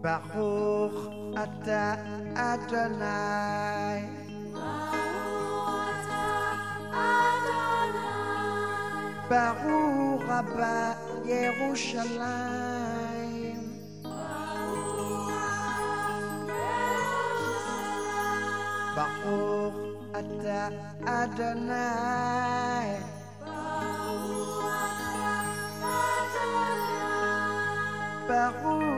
Baruch Ata Adonai. Baruch Ata Adonai. Baruch Abba Yerushalayim. Baruch Ata Adonai. Baruch Ata Adonai. Baruch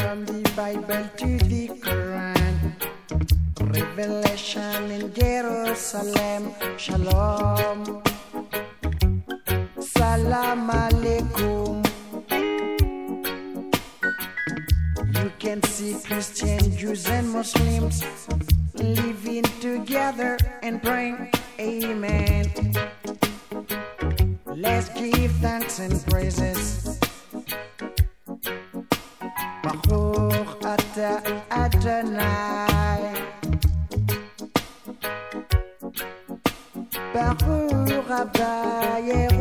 From the Bible to the Quran, Revelation in Jerusalem, Shalom, Salam Alaikum. You can see Christian, Jews, and Muslims living together and praying, Amen. Let's give thanks and praises. Ata Adonai. Baruch Abba